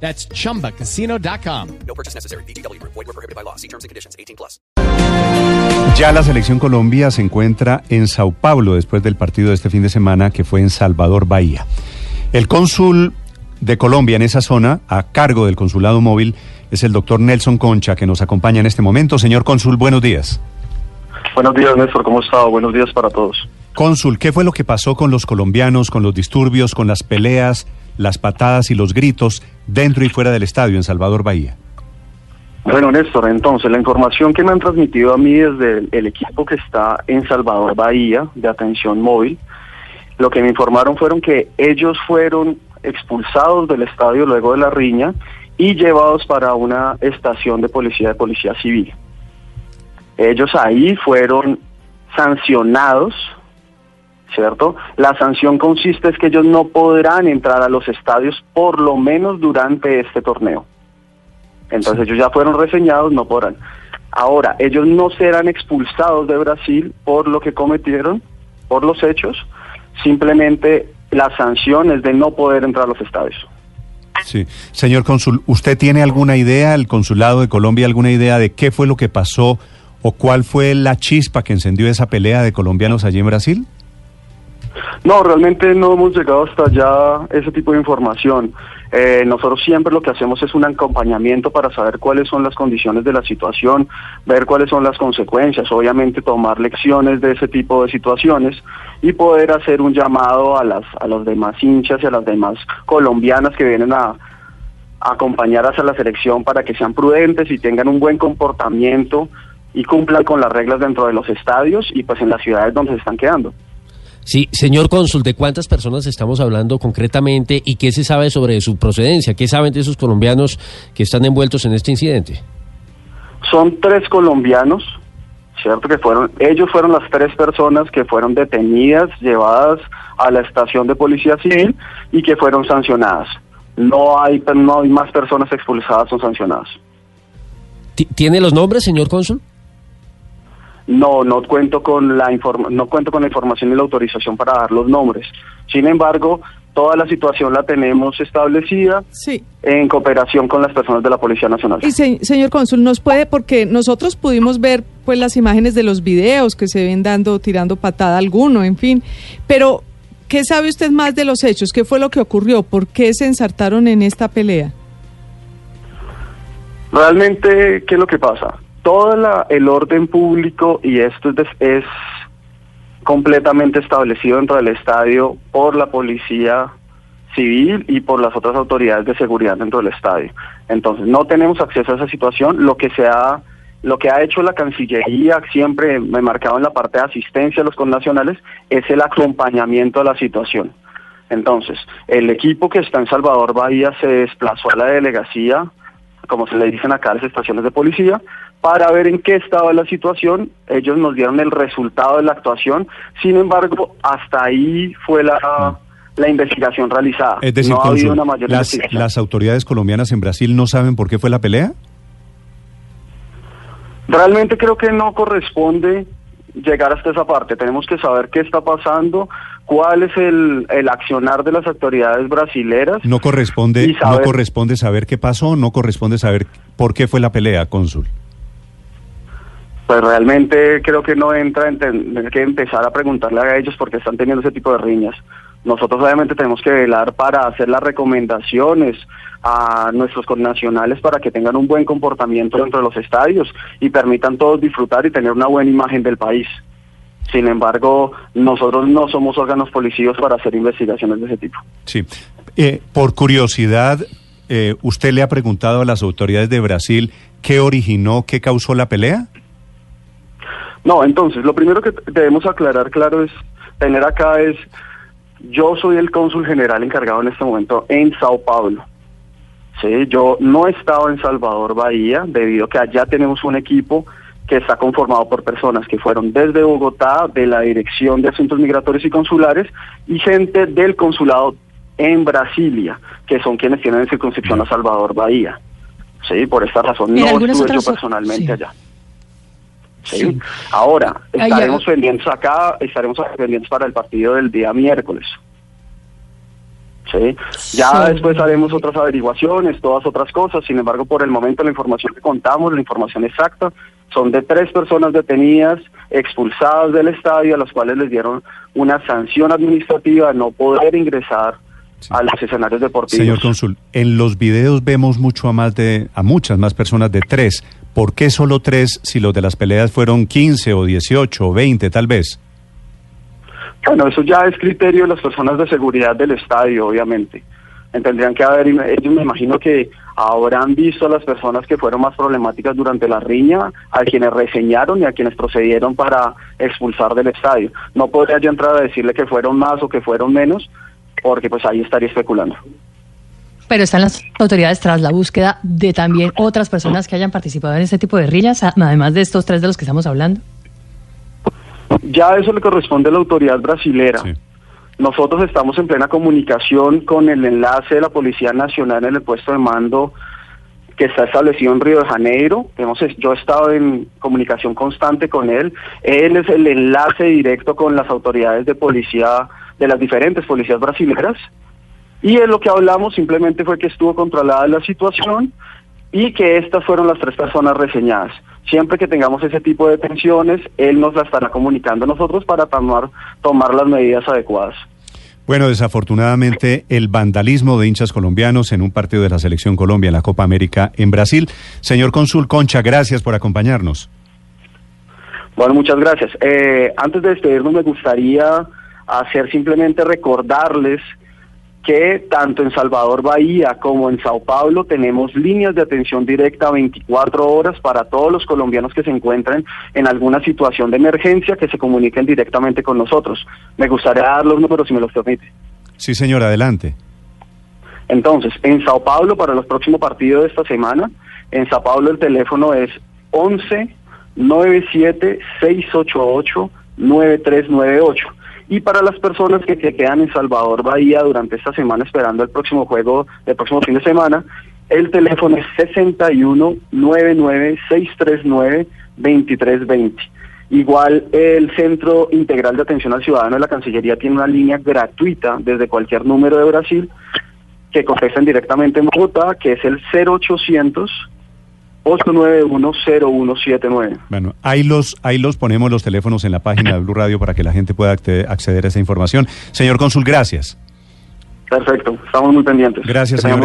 That's chumbacasino.com. No purchase necessary. BGW. Void were prohibited by law. See terms and conditions. 18 plus. Ya la selección Colombia se encuentra en Sao Paulo después del partido de este fin de semana que fue en Salvador Bahía. El cónsul de Colombia en esa zona, a cargo del consulado móvil, es el doctor Nelson Concha, que nos acompaña en este momento. Señor cónsul, buenos días. Buenos días, Néstor. ¿Cómo está? Buenos días para todos. Cónsul, ¿qué fue lo que pasó con los colombianos, con los disturbios, con las peleas, las patadas y los gritos dentro y fuera del estadio en Salvador Bahía? Bueno, Néstor, entonces la información que me han transmitido a mí desde el, el equipo que está en Salvador Bahía de atención móvil, lo que me informaron fueron que ellos fueron expulsados del estadio luego de la riña y llevados para una estación de policía de policía civil. Ellos ahí fueron sancionados, ¿cierto? La sanción consiste es que ellos no podrán entrar a los estadios por lo menos durante este torneo. Entonces ellos ya fueron reseñados, no podrán. Ahora, ellos no serán expulsados de Brasil por lo que cometieron, por los hechos, simplemente la sanción es de no poder entrar a los estadios. Sí. Señor cónsul, ¿usted tiene alguna idea, el consulado de Colombia, alguna idea de qué fue lo que pasó o cuál fue la chispa que encendió esa pelea de colombianos allí en Brasil? No, realmente no hemos llegado hasta allá ese tipo de información. Eh, nosotros siempre lo que hacemos es un acompañamiento para saber cuáles son las condiciones de la situación, ver cuáles son las consecuencias, obviamente tomar lecciones de ese tipo de situaciones y poder hacer un llamado a las a los demás hinchas y a las demás colombianas que vienen a, acompañar hacia la selección para que sean prudentes y tengan un buen comportamiento y cumplan con las reglas dentro de los estadios y pues en las ciudades donde se están quedando. Sí, señor cónsul, ¿de cuántas personas estamos hablando concretamente y qué se sabe sobre su procedencia? ¿Qué saben de esos colombianos que están envueltos en este incidente? Son tres colombianos, ¿cierto? Que fueron, ellos fueron las tres personas que fueron detenidas, llevadas a la estación de policía civil y que fueron sancionadas. No hay, no hay más personas expulsadas o sancionadas. Ti- ¿Tiene los nombres, señor cónsul? No, no cuento con la informa- no cuento con la información y la autorización para dar los nombres. Sin embargo, toda la situación la tenemos establecida Sí. en cooperación con las personas de la Policía Nacional. Y se- señor cónsul, ¿nos puede, porque nosotros pudimos ver pues las imágenes de los videos que se ven dando, tirando patada alguno, en fin, pero ¿qué sabe usted más de los hechos? ¿Qué fue lo que ocurrió? ¿Por qué se ensartaron en esta pelea? Realmente, ¿qué es lo que pasa? Todo la- el orden público y esto es, es completamente establecido dentro del estadio por la policía civil y por las otras autoridades de seguridad dentro del estadio. Entonces, no tenemos acceso a esa situación. Lo que se ha, lo que ha hecho la Cancillería, siempre me marcado en la parte de asistencia a los connacionales, es el acompañamiento a la situación. Entonces, el equipo que está en Salvador Bahía se desplazó a la delegacia, como se le dicen acá a las estaciones de policía, para ver en qué estaba la situación. Ellos nos dieron el resultado de la actuación. Sin embargo, hasta ahí fue la, la investigación realizada. Es decir, no ha habido una mayor las, investigación. las autoridades colombianas en Brasil no saben por qué fue la pelea. Realmente creo que no corresponde llegar hasta esa parte. Tenemos que saber qué está pasando, cuál es el, el accionar de las autoridades brasileras. No corresponde, Y no saber- corresponde saber qué pasó, no corresponde saber por qué fue la pelea, cónsul. Pues realmente creo que no entra en tener que empezar a preguntarle a ellos porque están teniendo ese tipo de riñas. Nosotros obviamente tenemos que velar para hacer las recomendaciones a nuestros connacionales para que tengan un buen comportamiento dentro de los estadios y permitan todos disfrutar y tener una buena imagen del país. Sin embargo, nosotros no somos órganos policíos para hacer investigaciones de ese tipo. Sí. Eh, por curiosidad, eh, ¿usted le ha preguntado a las autoridades de Brasil qué originó, qué causó la pelea? No, entonces, lo primero que debemos aclarar, claro, es tener acá es, yo soy el cónsul general encargado en este momento en Sao Paulo, Sí, yo no he estado en Salvador Bahía debido a que allá tenemos un equipo que está conformado por personas que fueron desde Bogotá, de la Dirección de Asuntos Migratorios y Consulares, y gente del consulado en Brasilia, que son quienes tienen en circunscripción a Salvador Bahía. Sí, por esta razón no estuve yo personalmente sí. allá. Sí. Sí. Ahora, estaremos pendientes acá, estaremos pendientes para el partido del día miércoles. Sí. Ya después haremos otras averiguaciones, todas otras cosas. Sin embargo, por el momento la información que contamos, la información exacta, son de tres personas detenidas, expulsadas del estadio, a las cuales les dieron una sanción administrativa de no poder ingresar a los escenarios deportivos. Señor cónsul, en los videos vemos mucho a más de a muchas más personas de tres. ¿Por qué solo tres si los de las peleas fueron 15 o 18 o 20 tal vez? Bueno, eso ya es criterio de las personas de seguridad del estadio, obviamente. Tendrían que haber, ellos me imagino que habrán visto a las personas que fueron más problemáticas durante la riña, a quienes reseñaron y a quienes procedieron para expulsar del estadio. No podría yo entrar a decirle que fueron más o que fueron menos, porque pues ahí estaría especulando. Pero están las autoridades tras la búsqueda de también otras personas que hayan participado en este tipo de guerrillas, además de estos tres de los que estamos hablando. Ya eso le corresponde a la autoridad brasilera. Sí. Nosotros estamos en plena comunicación con el enlace de la Policía Nacional en el puesto de mando que está establecido en Río de Janeiro. Hemos, yo he estado en comunicación constante con él. Él es el enlace directo con las autoridades de policía, de las diferentes policías brasileras. Y en lo que hablamos simplemente fue que estuvo controlada la situación y que estas fueron las tres personas reseñadas. Siempre que tengamos ese tipo de tensiones, él nos la estará comunicando a nosotros para tomar, tomar las medidas adecuadas. Bueno, desafortunadamente el vandalismo de hinchas colombianos en un partido de la Selección Colombia en la Copa América en Brasil. Señor cónsul Concha, gracias por acompañarnos. Bueno, muchas gracias. Eh, antes de despedirnos, me gustaría hacer simplemente recordarles que tanto en Salvador Bahía como en Sao Paulo tenemos líneas de atención directa 24 horas para todos los colombianos que se encuentren en alguna situación de emergencia que se comuniquen directamente con nosotros. Me gustaría dar los números si me los permite. Sí, señor, adelante. Entonces, en Sao Paulo, para los próximos partidos de esta semana, en Sao Paulo el teléfono es 11 97 688 9398. Y para las personas que se quedan en Salvador Bahía durante esta semana esperando el próximo juego, el próximo fin de semana, el teléfono es 61 99 639 2320. Igual el Centro Integral de Atención al Ciudadano de la Cancillería tiene una línea gratuita desde cualquier número de Brasil que contestan directamente en Bogotá, que es el 0800 891-0179. Bueno, ahí los, ahí los ponemos los teléfonos en la página de Blue Radio para que la gente pueda acceder a esa información. Señor cónsul, gracias. Perfecto, estamos muy pendientes. Gracias, señor.